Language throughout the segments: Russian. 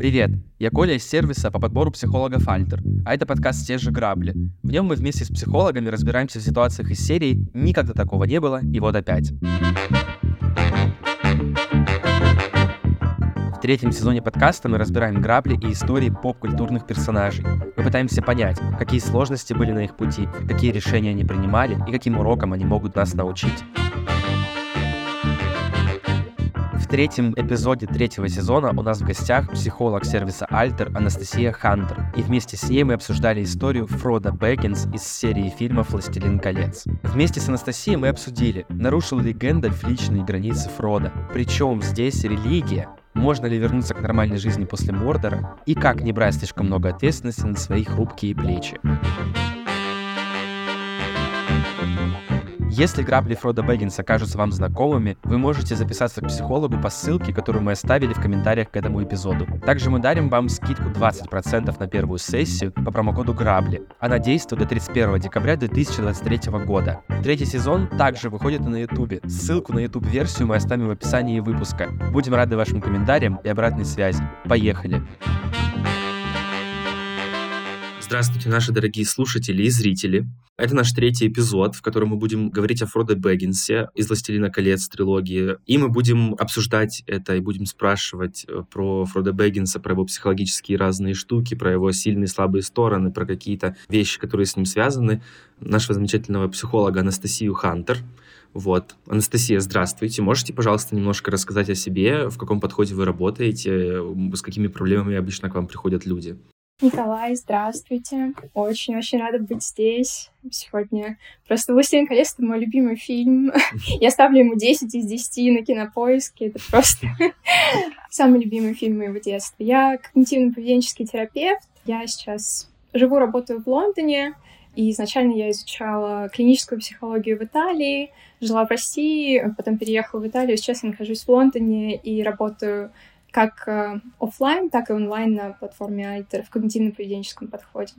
Привет, я Коля из сервиса по подбору психологов Альтер, а это подкаст «Те же грабли». В нем мы вместе с психологами разбираемся в ситуациях из серии «Никогда такого не было, и вот опять». В третьем сезоне подкаста мы разбираем грабли и истории поп-культурных персонажей. Мы пытаемся понять, какие сложности были на их пути, какие решения они принимали и каким урокам они могут нас научить. Третьем эпизоде третьего сезона у нас в гостях психолог сервиса Альтер Анастасия Хантер. И вместе с ней мы обсуждали историю Фрода Бэггинс из серии фильмов «Властелин колец». Вместе с Анастасией мы обсудили, нарушил ли Гэндальф личные границы Фрода. Причем здесь религия, можно ли вернуться к нормальной жизни после Мордора и как не брать слишком много ответственности на свои хрупкие плечи. Если грабли Фрода Бэггинса кажутся вам знакомыми, вы можете записаться к психологу по ссылке, которую мы оставили в комментариях к этому эпизоду. Также мы дарим вам скидку 20% на первую сессию по промокоду Грабли. Она действует до 31 декабря 2023 года. Третий сезон также выходит на ютубе. Ссылку на ютуб-версию мы оставим в описании выпуска. Будем рады вашим комментариям и обратной связи. Поехали! Здравствуйте, наши дорогие слушатели и зрители. Это наш третий эпизод, в котором мы будем говорить о Фродо Бэггинсе из «Властелина колец» трилогии. И мы будем обсуждать это и будем спрашивать э, про Фродо Бэггинса, про его психологические разные штуки, про его сильные и слабые стороны, про какие-то вещи, которые с ним связаны. Нашего замечательного психолога Анастасию Хантер. Вот. Анастасия, здравствуйте. Можете, пожалуйста, немножко рассказать о себе, в каком подходе вы работаете, с какими проблемами обычно к вам приходят люди? Николай, здравствуйте. Очень-очень рада быть здесь сегодня. Просто «Властелин колец» — это мой любимый фильм. Я ставлю ему 10 из 10 на кинопоиске. Это просто самый любимый фильм моего детства. Я когнитивно-поведенческий терапевт. Я сейчас живу, работаю в Лондоне. И изначально я изучала клиническую психологию в Италии, жила в России, потом переехала в Италию. Сейчас я нахожусь в Лондоне и работаю как э, офлайн, так и онлайн на платформе Alter в когнитивно-поведенческом подходе.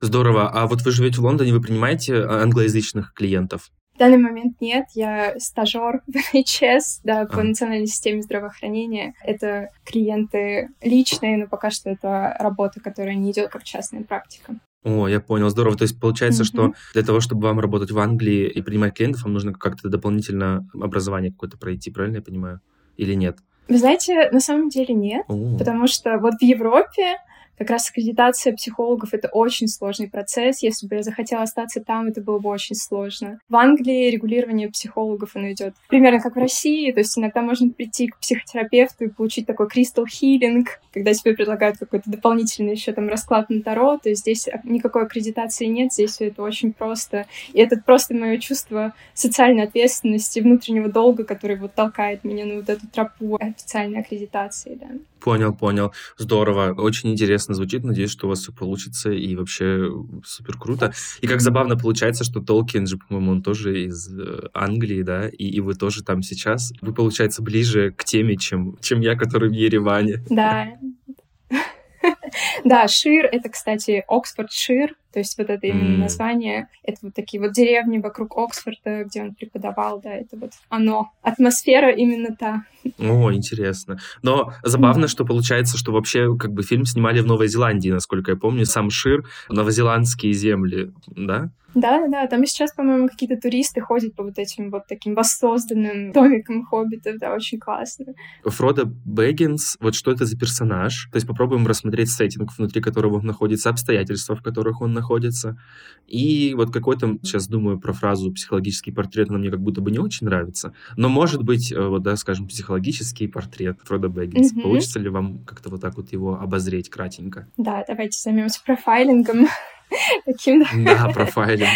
Здорово. А вот вы живете в Лондоне, вы принимаете э, англоязычных клиентов? В данный момент нет. Я стажер в NHS, да, по а. национальной системе здравоохранения. Это клиенты личные, но пока что это работа, которая не идет как частная практика. О, я понял, здорово. То есть получается, mm-hmm. что для того, чтобы вам работать в Англии и принимать клиентов, вам нужно как-то дополнительно образование какое-то пройти, правильно я понимаю? Или нет? Вы знаете, на самом деле нет, О. потому что вот в Европе как раз аккредитация психологов — это очень сложный процесс. Если бы я захотела остаться там, это было бы очень сложно. В Англии регулирование психологов, оно идет примерно как в России. То есть иногда можно прийти к психотерапевту и получить такой crystal healing, когда тебе предлагают какой-то дополнительный еще там расклад на Таро. То есть здесь никакой аккредитации нет, здесь все это очень просто. И это просто мое чувство социальной ответственности, внутреннего долга, который вот толкает меня на вот эту тропу официальной аккредитации, да. Понял, понял. Здорово. Очень интересно звучит. Надеюсь, что у вас все получится. И вообще супер круто. И как забавно получается, что Толкин же, по-моему, он тоже из э, Англии, да? И, и вы тоже там сейчас. Вы, получается, ближе к теме, чем, чем я, который в Ереване. Да. Да, Шир — это, кстати, Оксфорд Шир, то есть вот это именно mm. название, это вот такие вот деревни вокруг Оксфорда, где он преподавал, да, это вот оно, атмосфера именно та. О, интересно. Но забавно, mm. что получается, что вообще как бы фильм снимали в Новой Зеландии, насколько я помню, сам Шир, новозеландские земли, да? Да, да. Там и сейчас, по-моему, какие-то туристы ходят по вот этим вот таким воссозданным домикам хоббитов. Да, очень классно. Фродо Бэггинс, вот что это за персонаж? То есть попробуем рассмотреть сеттинг, внутри которого он находится, обстоятельства, в которых он находится. И вот какой-то, сейчас думаю про фразу «психологический портрет», она мне как будто бы не очень нравится. Но, может быть, э, вот, да, скажем, психологический портрет Фродо Бэггинс. Mm-hmm. Получится ли вам как-то вот так вот его обозреть кратенько? Да, давайте займемся профайлингом. Таким, да. Да, профайлинг.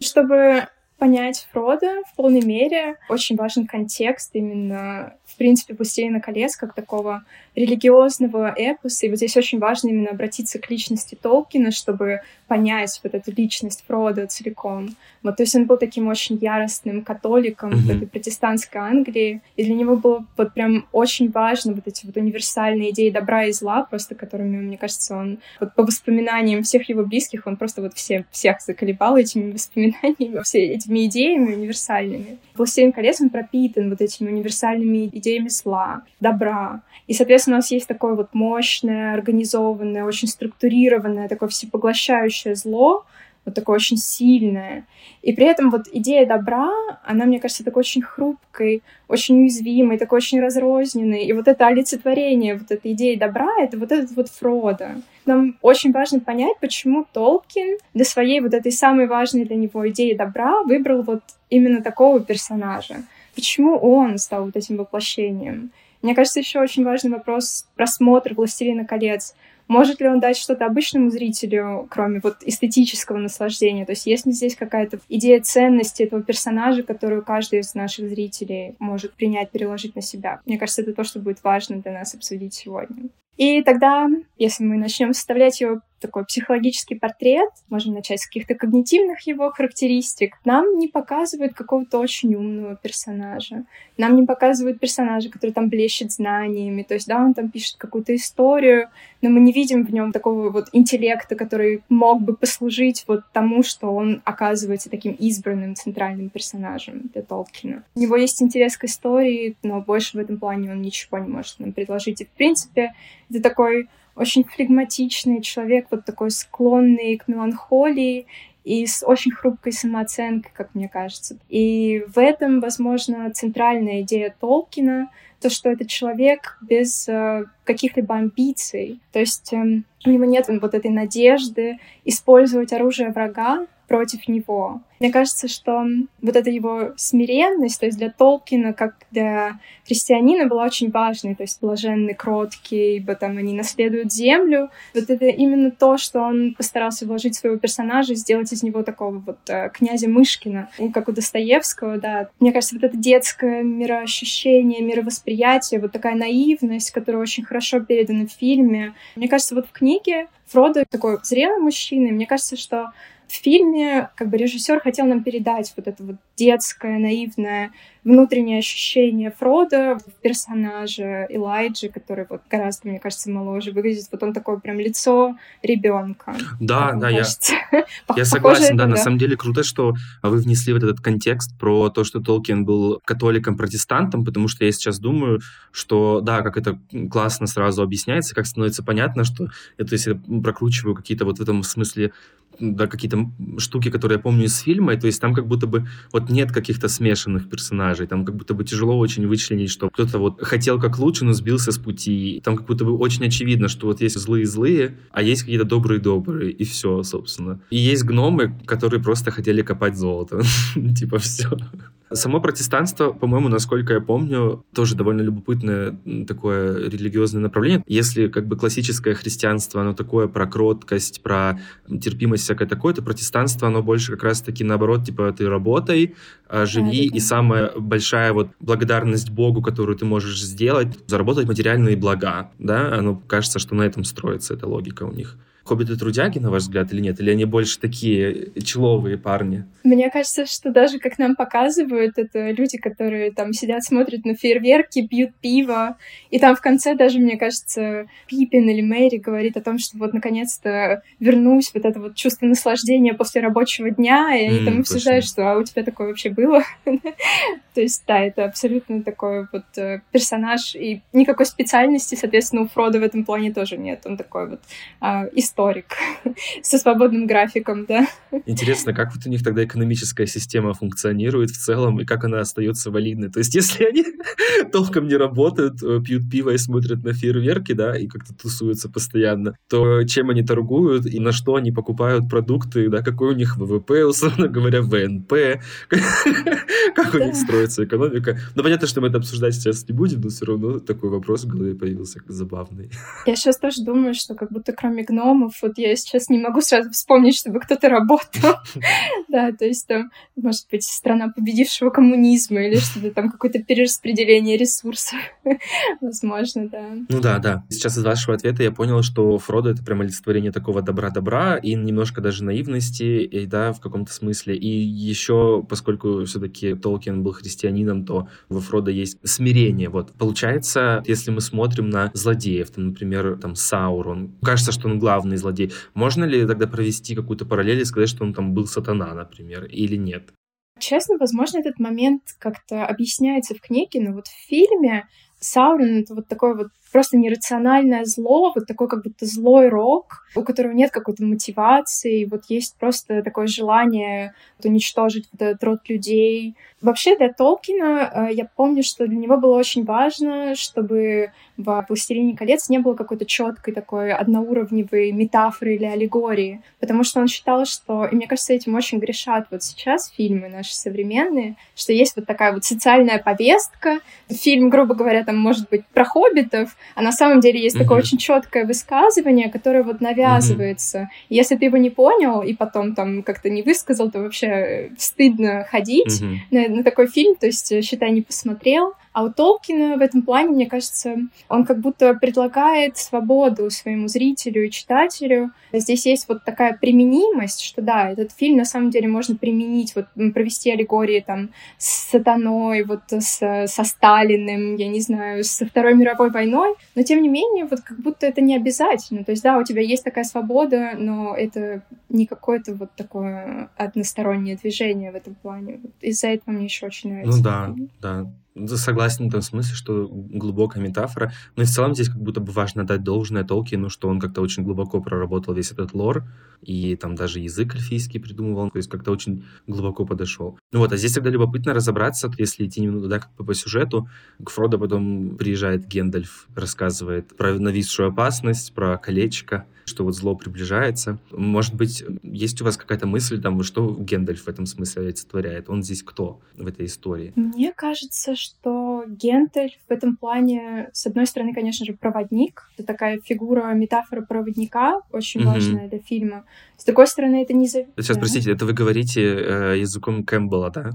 Чтобы понять Фрода в полной мере, очень важен контекст именно, в принципе, «Властелина колец» как такого религиозного эпоса. И вот здесь очень важно именно обратиться к личности Толкина, чтобы понять вот эту личность Фрода целиком. Вот, то есть он был таким очень яростным католиком mm-hmm. в этой протестантской Англии, и для него было вот прям очень важно вот эти вот универсальные идеи добра и зла, просто которыми, мне кажется, он вот по воспоминаниям всех его близких, он просто вот все, всех заколебал этими воспоминаниями, все эти этими идеями универсальными. «Властелин колец» он пропитан вот этими универсальными идеями зла, добра. И, соответственно, у нас есть такое вот мощное, организованное, очень структурированное, такое всепоглощающее зло, вот такое очень сильное. И при этом вот идея добра, она, мне кажется, такой очень хрупкой, очень уязвимой, такой очень разрозненной. И вот это олицетворение вот этой идеи добра — это вот этот вот Фродо. Нам очень важно понять, почему Толкин для своей вот этой самой важной для него идеи добра выбрал вот именно такого персонажа. Почему он стал вот этим воплощением? Мне кажется, еще очень важный вопрос просмотра «Властелина колец». Может ли он дать что-то обычному зрителю, кроме вот эстетического наслаждения? То есть есть ли здесь какая-то идея ценности этого персонажа, которую каждый из наших зрителей может принять, переложить на себя? Мне кажется, это то, что будет важно для нас обсудить сегодня. И тогда, если мы начнем составлять его такой психологический портрет, можем начать с каких-то когнитивных его характеристик, нам не показывают какого-то очень умного персонажа. Нам не показывают персонажа, который там блещет знаниями. То есть, да, он там пишет какую-то историю, но мы не видим в нем такого вот интеллекта, который мог бы послужить вот тому, что он оказывается таким избранным центральным персонажем для Толкина. У него есть интерес к истории, но больше в этом плане он ничего не может нам предложить. И, в принципе, это такой очень флегматичный человек, вот такой склонный к меланхолии и с очень хрупкой самооценкой, как мне кажется. И в этом, возможно, центральная идея Толкина, то, что это человек без э, каких-либо амбиций. То есть э, у него нет вот этой надежды использовать оружие врага против него. Мне кажется, что вот эта его смиренность, то есть для Толкина, как для христианина, была очень важной, то есть блаженный, кроткий, ибо там они наследуют землю. Вот это именно то, что он постарался вложить в своего персонажа, сделать из него такого вот э, князя Мышкина, ну, как у Достоевского, да. Мне кажется, вот это детское мироощущение, мировосприятие, вот такая наивность, которая очень хорошо передана в фильме. Мне кажется, вот в книге Фродо такой зрелый мужчина, и мне кажется, что в фильме как бы режиссер хотел нам передать вот это вот детское, наивное, внутреннее ощущение Фрода в персонаже Элайджи, который вот гораздо, мне кажется, моложе выглядит. Вот он такое прям лицо ребенка. Да, да, я, я согласен, да, да, на самом деле круто, что вы внесли вот этот контекст про то, что Толкин был католиком-протестантом, потому что я сейчас думаю, что, да, как это классно сразу объясняется, как становится понятно, что это если прокручиваю какие-то вот в этом смысле да, какие-то штуки, которые я помню из фильма, и то есть там как будто бы вот нет каких-то смешанных персонажей, там как будто бы тяжело очень вычленить, что кто-то вот хотел как лучше, но сбился с пути, там как будто бы очень очевидно, что вот есть злые-злые, а есть какие-то добрые-добрые, и все, собственно. И есть гномы, которые просто хотели копать золото, типа все. Само протестанство, по-моему, насколько я помню, тоже довольно любопытное такое религиозное направление. Если как бы классическое христианство, оно такое про кроткость, про терпимость всякое такое, то протестанство, оно больше как раз-таки наоборот, типа ты работай, а, живи, да, и самая большая вот благодарность Богу, которую ты можешь сделать, заработать материальные блага, да, оно кажется, что на этом строится эта логика у них хоббиты-трудяги, на ваш взгляд, или нет? Или они больше такие человые парни? Мне кажется, что даже как нам показывают, это люди, которые там сидят, смотрят на фейерверки, пьют пиво, и там в конце даже, мне кажется, Пипин или Мэри говорит о том, что вот наконец-то вернусь, вот это вот чувство наслаждения после рабочего дня, и они mm, там обсуждают, что а у тебя такое вообще было? То есть, да, это абсолютно такой вот э, персонаж, и никакой специальности, соответственно, у Фрода в этом плане тоже нет. Он такой вот а, историк со свободным графиком, да. Интересно, как вот у них тогда экономическая система функционирует в целом, и как она остается валидной? То есть, если они толком не работают, э, пьют пиво и смотрят на фейерверки, да, и как-то тусуются постоянно, то чем они торгуют и на что они покупают продукты, да, какой у них ВВП, условно говоря, ВНП, как у них строится экономика. Ну, понятно, что мы это обсуждать сейчас не будем, но все равно такой вопрос в голове появился забавный. Я сейчас тоже думаю, что как будто кроме гномов фильмов. Вот я сейчас не могу сразу вспомнить, чтобы кто-то работал. Да, то есть там, может быть, страна победившего коммунизма или что-то там, какое-то перераспределение ресурсов. Возможно, да. Ну да, да. Сейчас из вашего ответа я понял, что Фродо — это прям олицетворение такого добра-добра и немножко даже наивности, и, да, в каком-то смысле. И еще, поскольку все-таки Толкин был христианином, то во Фродо есть смирение. Вот. Получается, если мы смотрим на злодеев, там, например, там Саурон, кажется, что он главный злодей. Можно ли тогда провести какую-то параллель и сказать, что он там был сатана, например, или нет? Честно, возможно, этот момент как-то объясняется в книге, но вот в фильме Саурон — это вот такой вот просто нерациональное зло, вот такой как будто злой рок, у которого нет какой-то мотивации, вот есть просто такое желание вот, уничтожить вот этот род людей. Вообще для Толкина э, я помню, что для него было очень важно, чтобы в «Властелине колец» не было какой-то четкой такой одноуровневой метафоры или аллегории, потому что он считал, что, и мне кажется, этим очень грешат вот сейчас фильмы наши современные, что есть вот такая вот социальная повестка. Фильм, грубо говоря, там может быть про хоббитов, а на самом деле есть mm-hmm. такое очень четкое высказывание, которое вот навязывается. Mm-hmm. Если ты его не понял и потом там как-то не высказал, то вообще стыдно ходить mm-hmm. на, на такой фильм, то есть, считай, не посмотрел. А у Толкина в этом плане, мне кажется, он как будто предлагает свободу своему зрителю и читателю. Здесь есть вот такая применимость, что да, этот фильм на самом деле можно применить, вот провести аллегории там с сатаной, вот с, со Сталиным, я не знаю, со Второй мировой войной, но тем не менее вот как будто это не обязательно. То есть да, у тебя есть такая свобода, но это не какое-то вот такое одностороннее движение в этом плане. Из-за этого мне еще очень нравится. Ну да, да. Согласен в том смысле, что глубокая метафора. Но и в целом здесь как будто бы важно дать должное Толкину, что он как-то очень глубоко проработал весь этот лор, и там даже язык эльфийский придумывал, то есть как-то очень глубоко подошел. Ну вот, а здесь тогда любопытно разобраться, если идти немного да, как бы по сюжету. К Фродо потом приезжает Гендальф, рассказывает про нависшую опасность, про колечко, что вот зло приближается. Может быть, есть у вас какая-то мысль, там, что Гендальф в этом смысле олицетворяет? Он здесь кто в этой истории? Мне кажется, что Гендальф в этом плане, с одной стороны, конечно же, проводник. Это такая фигура, метафора проводника, очень mm-hmm. важная для фильма. С другой стороны, это не... Сейчас, простите, это вы говорите э, языком Кэмпбелла, да?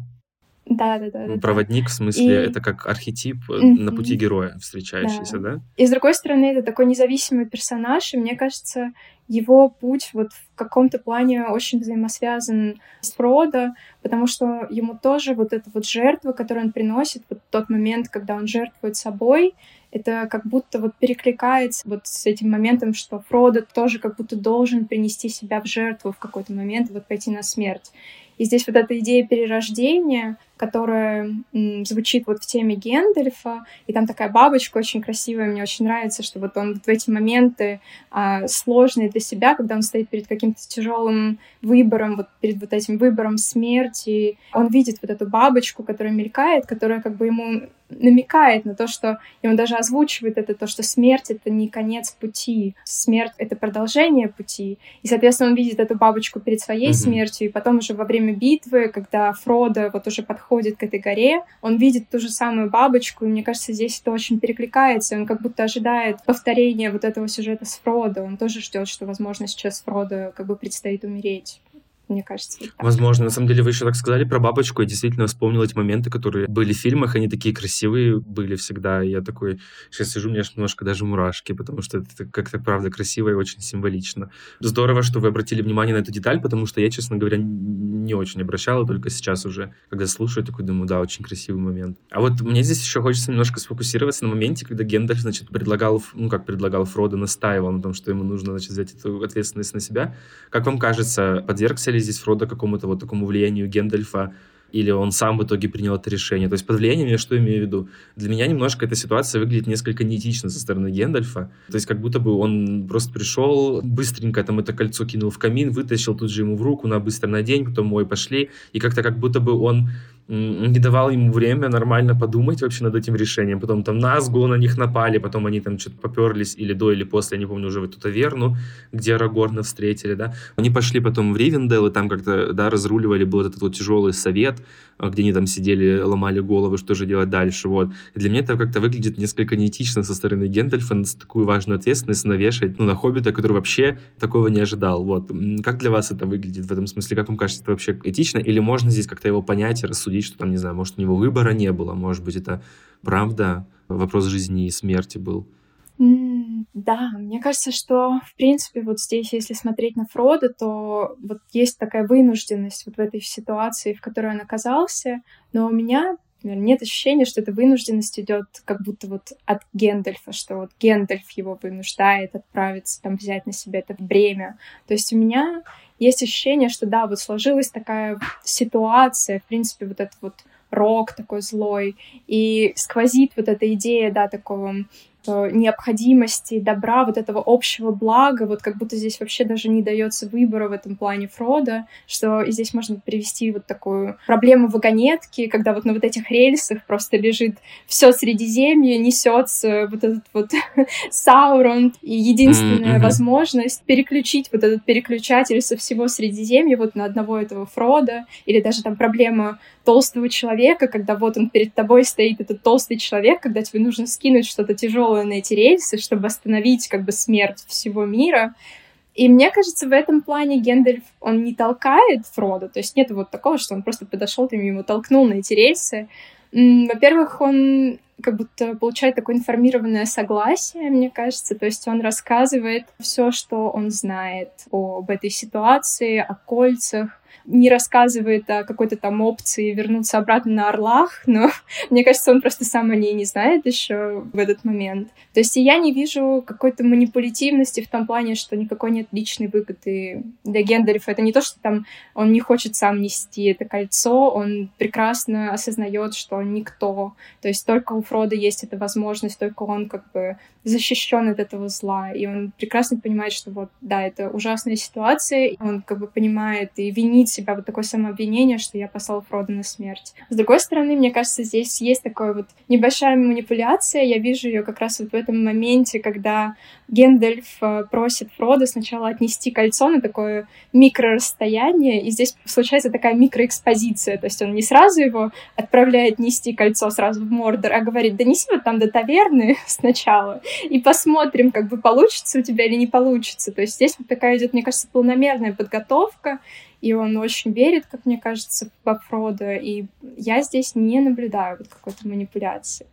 Да, да, да. Проводник, да. в смысле, и... это как архетип mm-hmm. на пути героя встречающийся, да. да? И с другой стороны, это такой независимый персонаж, и мне кажется, его путь вот в каком-то плане очень взаимосвязан с Фродо, потому что ему тоже вот эта вот жертва, которую он приносит, вот тот момент, когда он жертвует собой, это как будто вот перекликается вот с этим моментом, что Фродо тоже как будто должен принести себя в жертву в какой-то момент, вот пойти на смерть. И здесь вот эта идея перерождения, которая м, звучит вот в теме Гендальфа, и там такая бабочка очень красивая, мне очень нравится, что вот он вот в эти моменты а, сложные для себя, когда он стоит перед каким-то тяжелым выбором, вот перед вот этим выбором смерти, он видит вот эту бабочку, которая мелькает, которая как бы ему намекает на то, что и он даже озвучивает это, то, что смерть — это не конец пути, смерть — это продолжение пути. И, соответственно, он видит эту бабочку перед своей mm-hmm. смертью, и потом уже во время битвы, когда Фродо вот уже подходит подходит к этой горе, он видит ту же самую бабочку, и мне кажется, здесь это очень перекликается, он как будто ожидает повторения вот этого сюжета с Фродо, он тоже ждет, что, возможно, сейчас Фродо как бы предстоит умереть мне кажется. Вот Возможно. На самом деле, вы еще так сказали про бабочку. Я действительно вспомнил эти моменты, которые были в фильмах. Они такие красивые были всегда. Я такой сейчас сижу, у меня немножко даже мурашки, потому что это как-то, правда, красиво и очень символично. Здорово, что вы обратили внимание на эту деталь, потому что я, честно говоря, не очень обращала, только сейчас уже, когда слушаю, такой думаю, да, очень красивый момент. А вот мне здесь еще хочется немножко сфокусироваться на моменте, когда Гендальф, значит, предлагал, ну, как предлагал Фродо, настаивал на том, что ему нужно, значит, взять эту ответственность на себя. Как вам кажется, подвергся ли здесь Фродо какому-то вот такому влиянию Гендальфа, или он сам в итоге принял это решение. То есть под влиянием я что имею в виду? Для меня немножко эта ситуация выглядит несколько неэтично со стороны Гендальфа. То есть как будто бы он просто пришел, быстренько там это кольцо кинул в камин, вытащил тут же ему в руку, на быстро надень, потом мой пошли. И как-то как будто бы он не давал ему время нормально подумать вообще над этим решением. Потом там Назгу на них напали, потом они там что-то поперлись или до, или после, я не помню, уже в эту таверну, где Арагорна встретили, да. Они пошли потом в Ривендел, и там как-то, да, разруливали, был этот вот тяжелый совет, а, где они там сидели, ломали головы, что же делать дальше, вот. И для меня это как-то выглядит несколько неэтично со стороны Гендальфа такую важную ответственность навешать, ну, на Хоббита, который вообще такого не ожидал, вот. Как для вас это выглядит в этом смысле? Как вам кажется, это вообще этично? Или можно здесь как-то его понять и рассудить, что там, не знаю, может, у него выбора не было, может быть, это правда вопрос жизни и смерти был? Да, мне кажется, что, в принципе, вот здесь, если смотреть на Фрода, то вот есть такая вынужденность вот в этой ситуации, в которой он оказался. Но у меня например, нет ощущения, что эта вынужденность идет как будто вот от Гендальфа, что вот Гендальф его вынуждает отправиться, там, взять на себя это бремя. То есть у меня есть ощущение, что да, вот сложилась такая ситуация, в принципе, вот этот вот рок такой злой, и сквозит вот эта идея, да, такого необходимости, добра, вот этого общего блага, вот как будто здесь вообще даже не дается выбора в этом плане Фрода, что и здесь можно привести вот такую проблему вагонетки, когда вот на вот этих рельсах просто лежит все Средиземье, несется вот этот вот Саурон, и единственная mm-hmm. возможность переключить вот этот переключатель со всего Средиземья вот на одного этого Фрода, или даже там проблема толстого человека, когда вот он перед тобой стоит, этот толстый человек, когда тебе нужно скинуть что-то тяжелое на эти рельсы, чтобы остановить как бы смерть всего мира. И мне кажется, в этом плане Гендальф, он не толкает Фрода, то есть нет вот такого, что он просто подошел, ты ему толкнул на эти рельсы. Во-первых, он как будто получает такое информированное согласие, мне кажется. То есть он рассказывает все, что он знает об этой ситуации, о кольцах, не рассказывает о какой-то там опции вернуться обратно на Орлах, но мне кажется, он просто сам о ней не знает еще в этот момент. То есть я не вижу какой-то манипулятивности в том плане, что никакой нет личной выгоды для Гендальфа. Это не то, что там он не хочет сам нести это кольцо, он прекрасно осознает, что он никто. То есть только у Фрода есть эта возможность, только он как бы защищен от этого зла, и он прекрасно понимает, что вот, да, это ужасная ситуация, он как бы понимает и винит себя вот такое самообвинение, что я послал Фрода на смерть. С другой стороны, мне кажется, здесь есть такая вот небольшая манипуляция, я вижу ее как раз вот в этом моменте, когда Гендальф э, просит Фрода сначала отнести кольцо на такое микрорасстояние, и здесь случается такая микроэкспозиция, то есть он не сразу его отправляет нести кольцо сразу в Мордор, а говорит, да неси вот там до таверны сначала, и посмотрим, как бы получится у тебя или не получится. То есть здесь вот такая идет, мне кажется, полномерная подготовка, и он очень верит, как мне кажется, во Фрода, и я здесь не наблюдаю вот какой-то манипуляции.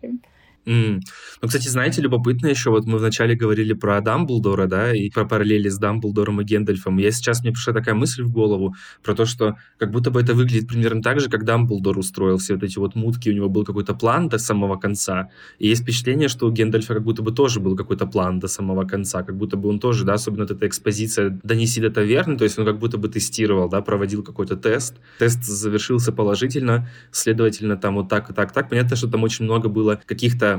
Mm. Ну, кстати, знаете, любопытно еще, вот мы вначале говорили про Дамблдора, да, и про параллели с Дамблдором и Гендальфом. Я сейчас, мне пришла такая мысль в голову про то, что как будто бы это выглядит примерно так же, как Дамблдор устроил все вот эти вот мутки, у него был какой-то план до самого конца, и есть впечатление, что у Гендальфа как будто бы тоже был какой-то план до самого конца, как будто бы он тоже, да, особенно вот эта экспозиция «Донеси до таверны», то есть он как будто бы тестировал, да, проводил какой-то тест, тест завершился положительно, следовательно, там вот так и так, так. Понятно, что там очень много было каких-то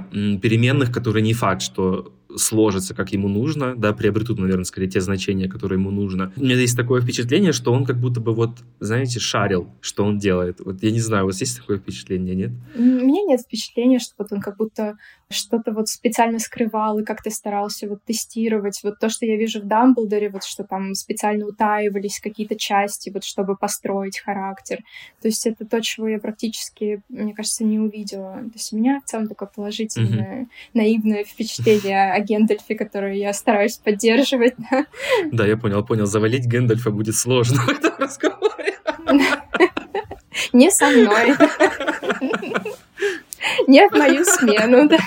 переменных, которые не факт, что сложатся, как ему нужно, да, приобретут, наверное, скорее те значения, которые ему нужно. У меня есть такое впечатление, что он как будто бы вот, знаете, шарил, что он делает. Вот я не знаю, у вас есть такое впечатление, нет? У меня нет впечатления, что вот он как будто что-то вот специально скрывал и как-то старался вот тестировать. Вот то, что я вижу в Дамблдоре, вот что там специально утаивались какие-то части, вот чтобы построить характер. То есть это то, чего я практически, мне кажется, не увидела. То есть у меня в целом такое положительное, mm-hmm. наивное впечатление Гендальфе, которую я стараюсь поддерживать. Да, я понял, понял. Завалить Гендальфа будет сложно в этом разговоре. Не со мной. Не в мою смену, да.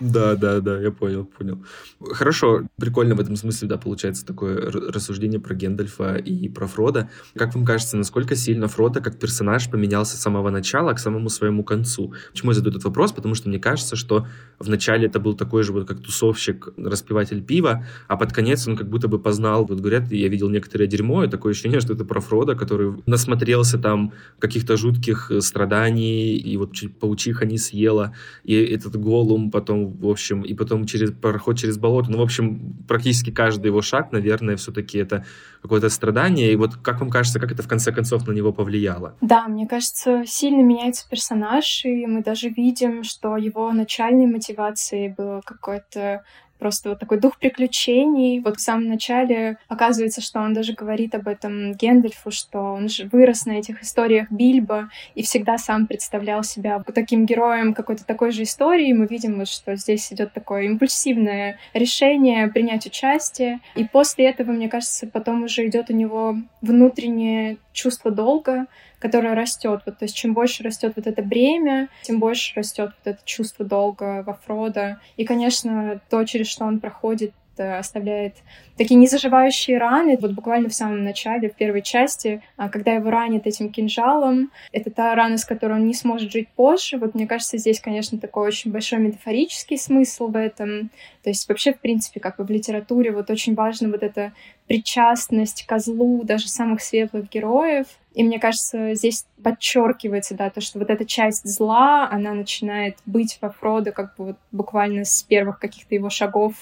Да, да, я понял, понял. Хорошо, прикольно в этом смысле, да, получается такое рассуждение про Гендальфа и про Фрода. Как вам кажется, насколько сильно Фрода как персонаж поменялся с самого начала к самому своему концу? Почему я задаю этот вопрос? Потому что мне кажется, что вначале это был такой же вот как тусовщик, распиватель пива, а под конец он как будто бы познал, вот говорят, я видел некоторое дерьмо, и такое ощущение, что это про Фрода, который насмотрелся там каких-то жутких страданий, и вот паучиха не съела, и этот голум потом, в общем, и потом через проход через болото. Ну, в общем, практически каждый его шаг, наверное, все-таки это какое-то страдание. И вот как вам кажется, как это в конце концов на него повлияло? Да, мне кажется, сильно меняется персонаж, и мы даже видим, что его начальной мотивацией было какое-то просто вот такой дух приключений. Вот в самом начале оказывается, что он даже говорит об этом Гендальфу, что он же вырос на этих историях Бильбо и всегда сам представлял себя таким героем какой-то такой же истории. Мы видим, вот, что здесь идет такое импульсивное решение принять участие. И после этого, мне кажется, потом уже идет у него внутреннее чувство долга, которое растет. Вот, то есть чем больше растет вот это бремя, тем больше растет вот это чувство долга во Фрода. И, конечно, то, через что он проходит оставляет такие незаживающие раны. Вот буквально в самом начале, в первой части, а, когда его ранят этим кинжалом, это та рана, с которой он не сможет жить позже. Вот мне кажется, здесь, конечно, такой очень большой метафорический смысл в этом. То есть вообще, в принципе, как бы в литературе вот очень важно вот эта причастность к злу даже самых светлых героев. И мне кажется, здесь подчеркивается, да, то, что вот эта часть зла, она начинает быть во Фродо как бы вот буквально с первых каких-то его шагов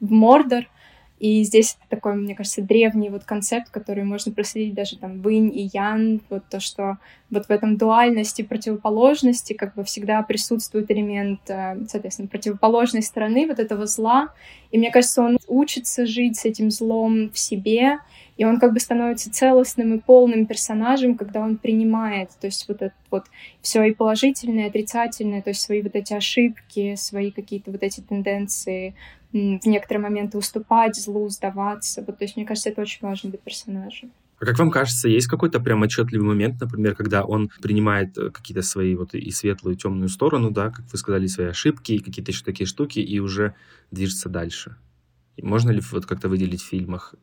в Мордор. И здесь такой, мне кажется, древний вот концепт, который можно проследить даже там в Инь и Ян, вот то, что вот в этом дуальности, противоположности как бы всегда присутствует элемент, э, соответственно, противоположной стороны вот этого зла. И мне кажется, он учится жить с этим злом в себе, и он как бы становится целостным и полным персонажем, когда он принимает, то есть вот это вот все и положительное, и отрицательное, то есть свои вот эти ошибки, свои какие-то вот эти тенденции, в некоторые моменты уступать злу, сдаваться. Вот, то есть, мне кажется, это очень важно для персонажа. А как вам кажется, есть какой-то прям отчетливый момент, например, когда он принимает э, какие-то свои вот и светлую, и темную сторону, да, как вы сказали, свои ошибки, и какие-то еще такие штуки, и уже движется дальше? И можно ли вот как-то выделить в фильмах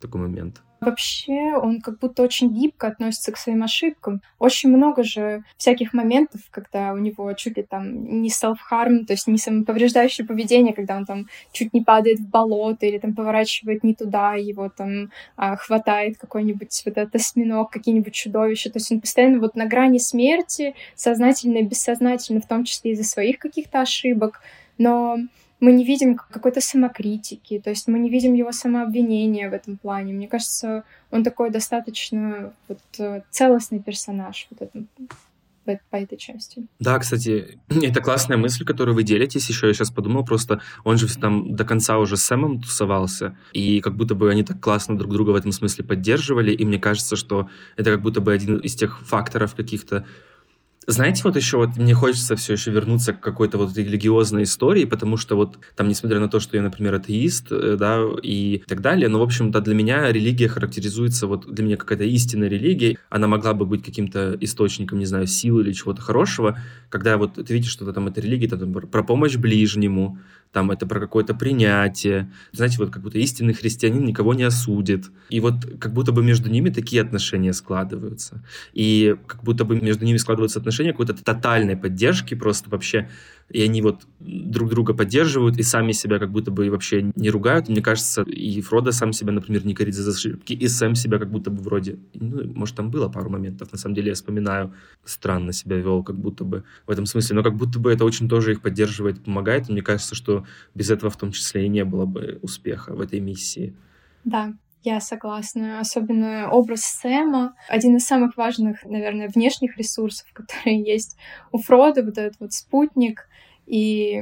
такой момент? Вообще, он как будто очень гибко относится к своим ошибкам. Очень много же всяких моментов, когда у него чуть ли там не self-harm, то есть не самоповреждающее поведение, когда он там чуть не падает в болото или там поворачивает не туда, его там а, хватает какой-нибудь вот этот осьминог, какие-нибудь чудовища. То есть он постоянно вот на грани смерти, сознательно и бессознательно, в том числе из-за своих каких-то ошибок. Но мы не видим какой-то самокритики, то есть мы не видим его самообвинения в этом плане. Мне кажется, он такой достаточно вот, э, целостный персонаж вот этом, по этой части. Да, кстати, это классная мысль, которую вы делитесь. Еще я сейчас подумал, просто он же там до конца уже с Сэмом тусовался, и как будто бы они так классно друг друга в этом смысле поддерживали, и мне кажется, что это как будто бы один из тех факторов каких-то, знаете, вот еще вот мне хочется все еще вернуться к какой-то вот религиозной истории, потому что вот там, несмотря на то, что я, например, атеист, э, да, и так далее, но, в общем-то, для меня религия характеризуется, вот для меня какая-то истинная религия, она могла бы быть каким-то источником, не знаю, силы или чего-то хорошего, когда вот ты видишь, что там это религия, там, про помощь ближнему, там это про какое-то принятие. Знаете, вот как будто истинный христианин никого не осудит. И вот как будто бы между ними такие отношения складываются. И как будто бы между ними складываются отношения какой-то тотальной поддержки, просто вообще и они вот друг друга поддерживают и сами себя как будто бы вообще не ругают. Мне кажется, и Фродо сам себя, например, не корит за ошибки, и Сэм себя как будто бы вроде... Ну, может, там было пару моментов, на самом деле я вспоминаю, странно себя вел как будто бы в этом смысле, но как будто бы это очень тоже их поддерживает, помогает. Мне кажется, что без этого в том числе и не было бы успеха в этой миссии. Да, я согласна. Особенно образ Сэма. Один из самых важных, наверное, внешних ресурсов, которые есть у Фрода, вот этот вот спутник. И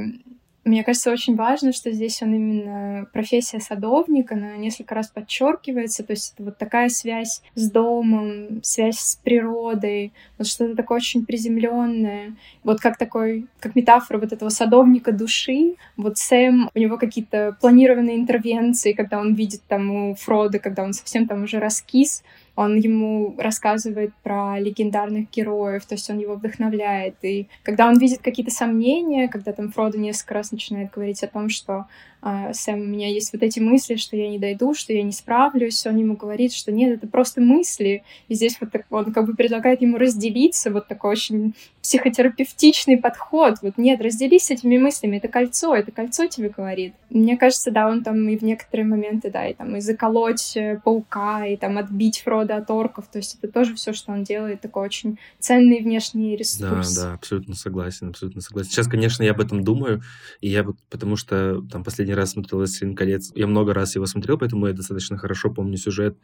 мне кажется, очень важно, что здесь он именно профессия садовника, она несколько раз подчеркивается, то есть это вот такая связь с домом, связь с природой, вот что-то такое очень приземленное, вот как такой, как метафора вот этого садовника души. Вот Сэм, у него какие-то планированные интервенции, когда он видит там у Фрода, когда он совсем там уже раскис, он ему рассказывает про легендарных героев, то есть он его вдохновляет. И когда он видит какие-то сомнения, когда там Фродо несколько раз начинает говорить о том, что Сэм, у меня есть вот эти мысли, что я не дойду, что я не справлюсь, он ему говорит, что нет, это просто мысли. И здесь вот так, он как бы предлагает ему разделиться, вот такой очень психотерапевтичный подход. Вот нет, разделись с этими мыслями, это кольцо, это кольцо тебе говорит. Мне кажется, да, он там и в некоторые моменты, да, и там и заколоть э, паука, и там отбить Фрода от орков, то есть это тоже все, что он делает, такой очень ценный внешний ресурс. Да, да, абсолютно согласен, абсолютно согласен. Сейчас, конечно, я об этом думаю, и я потому что там последний последний раз смотрел «Властелин колец». Я много раз его смотрел, поэтому я достаточно хорошо помню сюжет.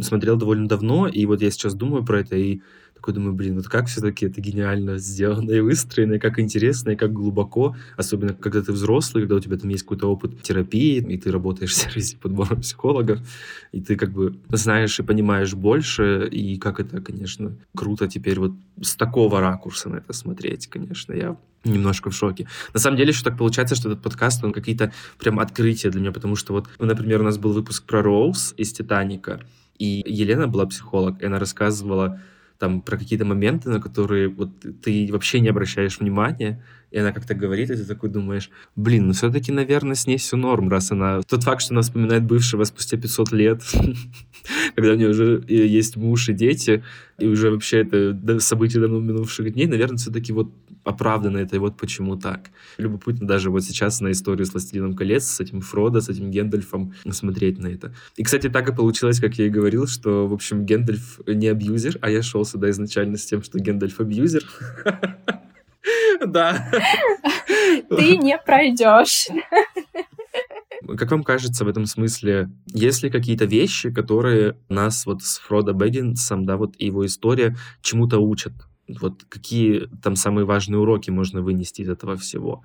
Смотрел довольно давно, и вот я сейчас думаю про это, и такой думаю, блин, вот как все-таки это гениально сделано и выстроено, и как интересно, и как глубоко, особенно когда ты взрослый, когда у тебя там есть какой-то опыт терапии, и ты работаешь в сервисе подбора психологов, и ты как бы знаешь и понимаешь больше, и как это, конечно, круто теперь вот с такого ракурса на это смотреть, конечно, я немножко в шоке. На самом деле, что так получается, что этот подкаст, он какие-то прям открытия для меня, потому что вот, ну, например, у нас был выпуск про Роуз из «Титаника», и Елена была психолог, и она рассказывала там про какие-то моменты, на которые вот ты вообще не обращаешь внимания, и она как-то говорит, и ты такой думаешь, блин, ну все-таки, наверное, с ней все норм, раз она... Тот факт, что она вспоминает бывшего спустя 500 лет, когда у нее уже есть муж и дети, и уже вообще это события давно минувших дней, наверное, все-таки вот оправдано это, и вот почему так. Любопытно даже вот сейчас на историю с «Властелином колец», с этим Фродо, с этим Гендальфом смотреть на это. И, кстати, так и получилось, как я и говорил, что, в общем, Гендальф не абьюзер, а я шел сюда изначально с тем, что Гендальф абьюзер. Да. Ты не пройдешь. Как вам кажется в этом смысле, есть ли какие-то вещи, которые нас вот с Фродо Бэггинсом, да, вот его история чему-то учат? Вот какие там самые важные уроки можно вынести из этого всего?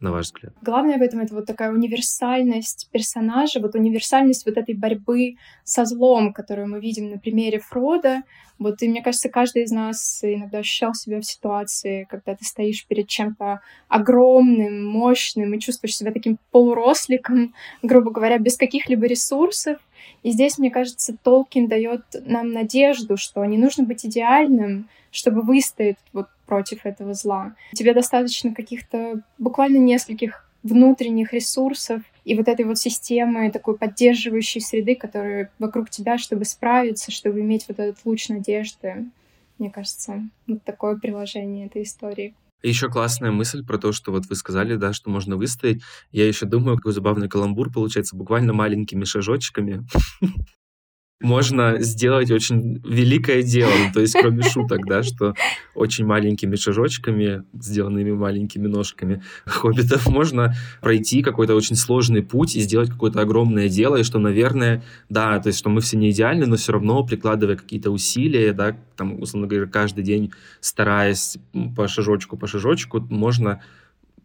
на ваш взгляд? Главное в этом это вот такая универсальность персонажа, вот универсальность вот этой борьбы со злом, которую мы видим на примере Фрода. Вот и мне кажется, каждый из нас иногда ощущал себя в ситуации, когда ты стоишь перед чем-то огромным, мощным и чувствуешь себя таким полуросликом, грубо говоря, без каких-либо ресурсов. И здесь, мне кажется, Толкин дает нам надежду, что не нужно быть идеальным, чтобы выстоять вот против этого зла. Тебе достаточно каких-то буквально нескольких внутренних ресурсов и вот этой вот системы такой поддерживающей среды, которая вокруг тебя, чтобы справиться, чтобы иметь вот этот луч надежды. Мне кажется, вот такое приложение этой истории. Еще классная мысль про то, что вот вы сказали, да, что можно выстоять. Я еще думаю, какой забавный каламбур получается буквально маленькими шажочками. можно сделать очень великое дело. То есть, кроме шуток, да, что очень маленькими шажочками, сделанными маленькими ножками хоббитов, можно пройти какой-то очень сложный путь и сделать какое-то огромное дело, и что, наверное, да, то есть, что мы все не идеальны, но все равно, прикладывая какие-то усилия, да, там, условно говоря, каждый день стараясь по шажочку, по шажочку, можно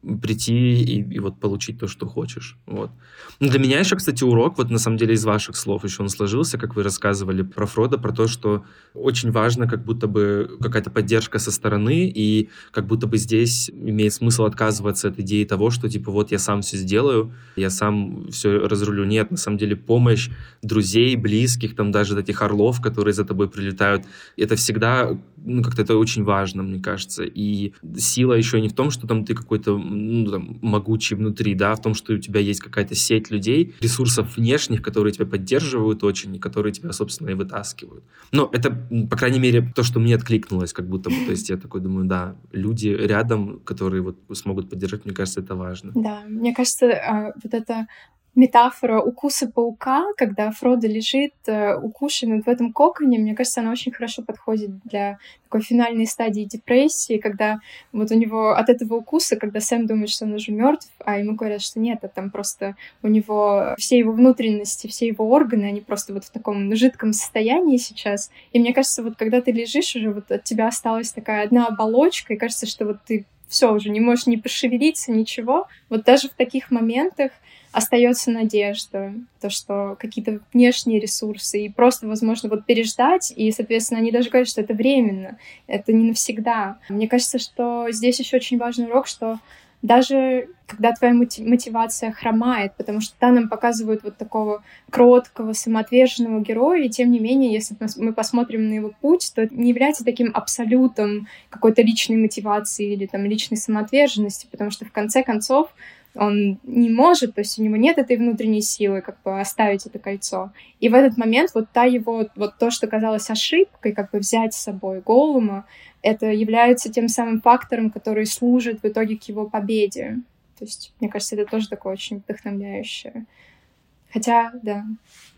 прийти и, и вот получить то, что хочешь. Вот. Ну, для меня еще, кстати, урок, вот на самом деле из ваших слов еще он сложился, как вы рассказывали про Фрода, про то, что очень важно как будто бы какая-то поддержка со стороны, и как будто бы здесь имеет смысл отказываться от идеи того, что типа вот я сам все сделаю, я сам все разрулю. Нет, на самом деле помощь друзей, близких, там даже этих орлов, которые за тобой прилетают, это всегда, ну как-то это очень важно, мне кажется. И сила еще не в том, что там ты какой-то ну, там, могучий внутри, да, в том, что у тебя есть какая-то сеть людей, ресурсов внешних, которые тебя поддерживают очень, и которые тебя, собственно, и вытаскивают. Но это, по крайней мере, то, что мне откликнулось, как будто бы. То есть я такой думаю, да, люди рядом, которые вот смогут поддержать, мне кажется, это важно. Да, мне кажется, а, вот это метафора укуса паука, когда Фродо лежит э, укушенный в этом коконе, мне кажется, она очень хорошо подходит для такой финальной стадии депрессии, когда вот у него от этого укуса, когда Сэм думает, что он уже мертв, а ему говорят, что нет, а там просто у него все его внутренности, все его органы, они просто вот в таком жидком состоянии сейчас. И мне кажется, вот когда ты лежишь уже, вот от тебя осталась такая одна оболочка, и кажется, что вот ты все уже не можешь ни пошевелиться, ничего. Вот даже в таких моментах остается надежда, то, что какие-то внешние ресурсы, и просто, возможно, вот переждать, и, соответственно, они даже говорят, что это временно, это не навсегда. Мне кажется, что здесь еще очень важный урок, что даже когда твоя мотивация хромает, потому что да, нам показывают вот такого кроткого, самоотверженного героя, и тем не менее, если мы посмотрим на его путь, то не является таким абсолютом какой-то личной мотивации или там личной самоотверженности, потому что в конце концов он не может, то есть у него нет этой внутренней силы как бы оставить это кольцо. И в этот момент вот та его, вот то, что казалось ошибкой, как бы взять с собой Голума, это является тем самым фактором, который служит в итоге к его победе. То есть, мне кажется, это тоже такое очень вдохновляющее. Хотя, да.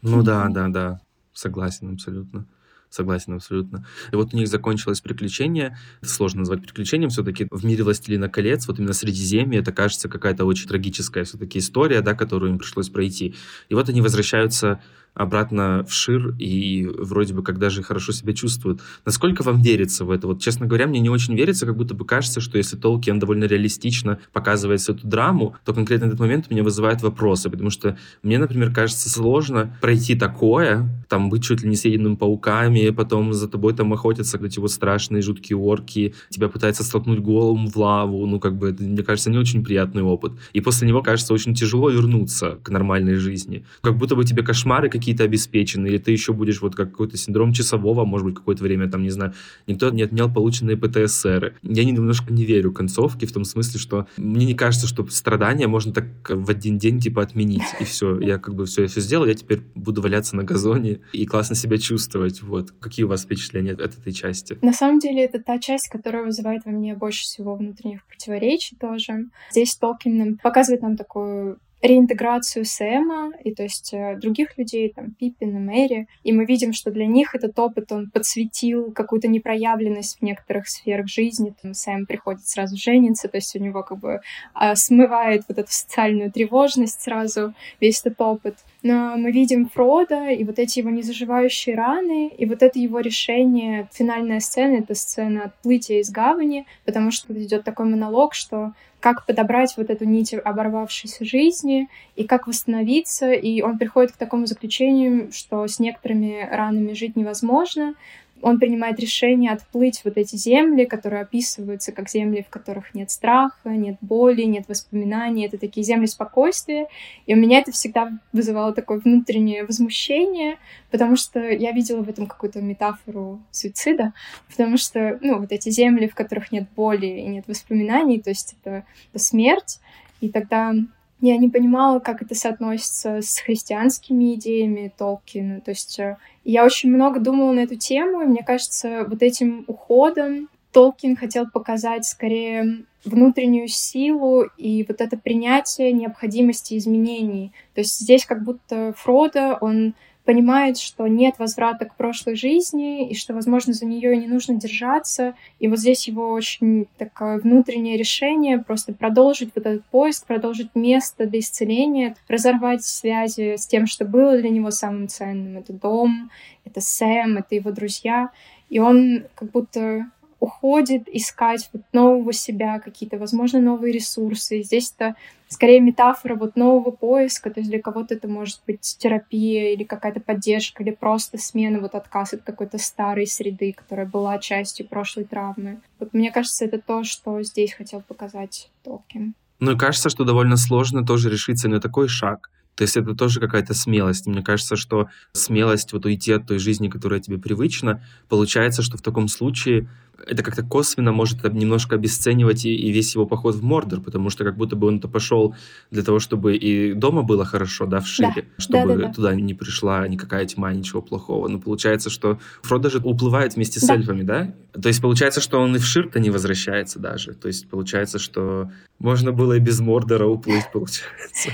Ну да, да, да. Согласен абсолютно. Согласен абсолютно. И вот у них закончилось приключение. Это сложно назвать приключением все-таки. В мире «Властелина колец», вот именно Средиземье, это кажется какая-то очень трагическая все-таки история, да, которую им пришлось пройти. И вот они возвращаются обратно в Шир и вроде бы как даже хорошо себя чувствуют. Насколько вам верится в это? Вот, честно говоря, мне не очень верится, как будто бы кажется, что если Толкин довольно реалистично показывает эту драму, то конкретно этот момент меня вызывает вопросы, потому что мне, например, кажется сложно пройти такое, там быть чуть ли не съеденным пауками, потом за тобой там охотятся эти вот страшные жуткие орки, тебя пытаются столкнуть голову в лаву, ну как бы это, мне кажется, не очень приятный опыт. И после него кажется очень тяжело вернуться к нормальной жизни. Как будто бы тебе кошмары какие-то обеспечены, или ты еще будешь вот как какой-то синдром часового, может быть, какое-то время, там, не знаю, никто не отменял полученные ПТСР. Я немножко не верю концовке в том смысле, что мне не кажется, что страдания можно так в один день, типа, отменить, и все. Я как бы все, я все сделал, я теперь буду валяться на газоне и классно себя чувствовать. Вот. Какие у вас впечатления от этой части? На самом деле, это та часть, которая вызывает во мне больше всего внутренних противоречий тоже. Здесь Толкин показывает нам такую реинтеграцию Сэма и то есть э, других людей, там, Пиппина, Мэри, и мы видим, что для них этот опыт, он подсветил какую-то непроявленность в некоторых сферах жизни. Там Сэм приходит сразу жениться, то есть у него как бы а, смывает вот эту социальную тревожность сразу, весь этот опыт. Но мы видим Фрода и вот эти его незаживающие раны, и вот это его решение, финальная сцена, это сцена отплытия из гавани, потому что идет такой монолог, что как подобрать вот эту нить оборвавшейся жизни и как восстановиться. И он приходит к такому заключению, что с некоторыми ранами жить невозможно, он принимает решение отплыть вот эти земли, которые описываются как земли, в которых нет страха, нет боли, нет воспоминаний. Это такие земли спокойствия. И у меня это всегда вызывало такое внутреннее возмущение, потому что я видела в этом какую-то метафору суицида, потому что, ну, вот эти земли, в которых нет боли и нет воспоминаний, то есть это, это смерть. И тогда я не понимала, как это соотносится с христианскими идеями Толкина. То есть э, я очень много думала на эту тему, и мне кажется, вот этим уходом Толкин хотел показать скорее внутреннюю силу и вот это принятие необходимости изменений. То есть здесь как будто Фродо, он понимает, что нет возврата к прошлой жизни, и что, возможно, за нее не нужно держаться. И вот здесь его очень такое внутреннее решение просто продолжить вот этот поиск, продолжить место для исцеления, разорвать связи с тем, что было для него самым ценным. Это дом, это Сэм, это его друзья. И он как будто уходит искать вот нового себя, какие-то, возможно, новые ресурсы. И здесь это скорее метафора вот нового поиска, то есть для кого-то это может быть терапия или какая-то поддержка, или просто смена, вот отказ от какой-то старой среды, которая была частью прошлой травмы. Вот мне кажется, это то, что здесь хотел показать Толкин. Ну и кажется, что довольно сложно тоже решиться на такой шаг. То есть это тоже какая-то смелость. Мне кажется, что смелость вот уйти от той жизни, которая тебе привычна, получается, что в таком случае это как-то косвенно может немножко обесценивать и, и весь его поход в Мордор, потому что как будто бы он-то пошел для того, чтобы и дома было хорошо, да, в Шире, да. чтобы да, да, туда не пришла никакая тьма, ничего плохого. Но получается, что Фродо же уплывает вместе с да. эльфами, да? То есть получается, что он и в Шир-то не возвращается даже. То есть получается, что можно было и без Мордора уплыть, получается.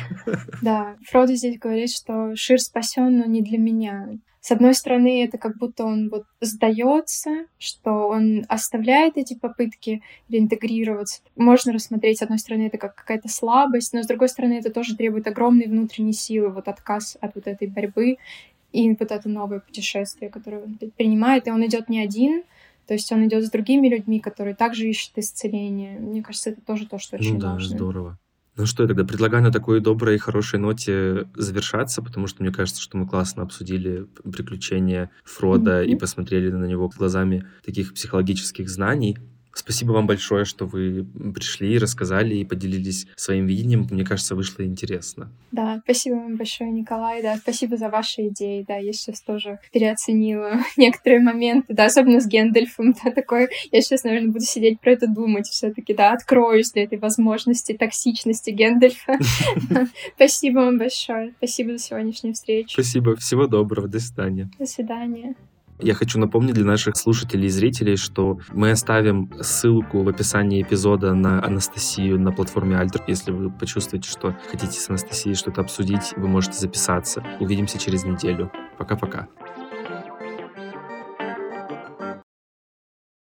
Да, Фродо здесь говорит, что Шир спасен, но не для меня. С одной стороны, это как будто он вот сдается, что он оставляет эти попытки реинтегрироваться. Можно рассмотреть, с одной стороны, это как какая-то слабость, но с другой стороны, это тоже требует огромной внутренней силы, вот отказ от вот этой борьбы и вот это новое путешествие, которое он предпринимает. И он идет не один, то есть он идет с другими людьми, которые также ищут исцеление. Мне кажется, это тоже то, что очень ну, да, важно. здорово. Ну что, я тогда предлагаю на такой доброй и хорошей ноте завершаться, потому что мне кажется, что мы классно обсудили приключения Фрода mm-hmm. и посмотрели на него глазами таких психологических знаний. Спасибо вам большое, что вы пришли, рассказали и поделились своим видением. Мне кажется, вышло интересно. Да, спасибо вам большое, Николай. Да, спасибо за ваши идеи. Да, я сейчас тоже переоценила некоторые моменты, да, особенно с Гендальфом. Да, такой, я сейчас, наверное, буду сидеть про это думать все-таки, да, откроюсь для этой возможности токсичности Гендальфа. Спасибо вам большое. Спасибо за сегодняшнюю встречу. Спасибо. Всего доброго. До свидания. До свидания. Я хочу напомнить для наших слушателей и зрителей, что мы оставим ссылку в описании эпизода на Анастасию на платформе Альтер. Если вы почувствуете, что хотите с Анастасией что-то обсудить, вы можете записаться. Увидимся через неделю. Пока-пока.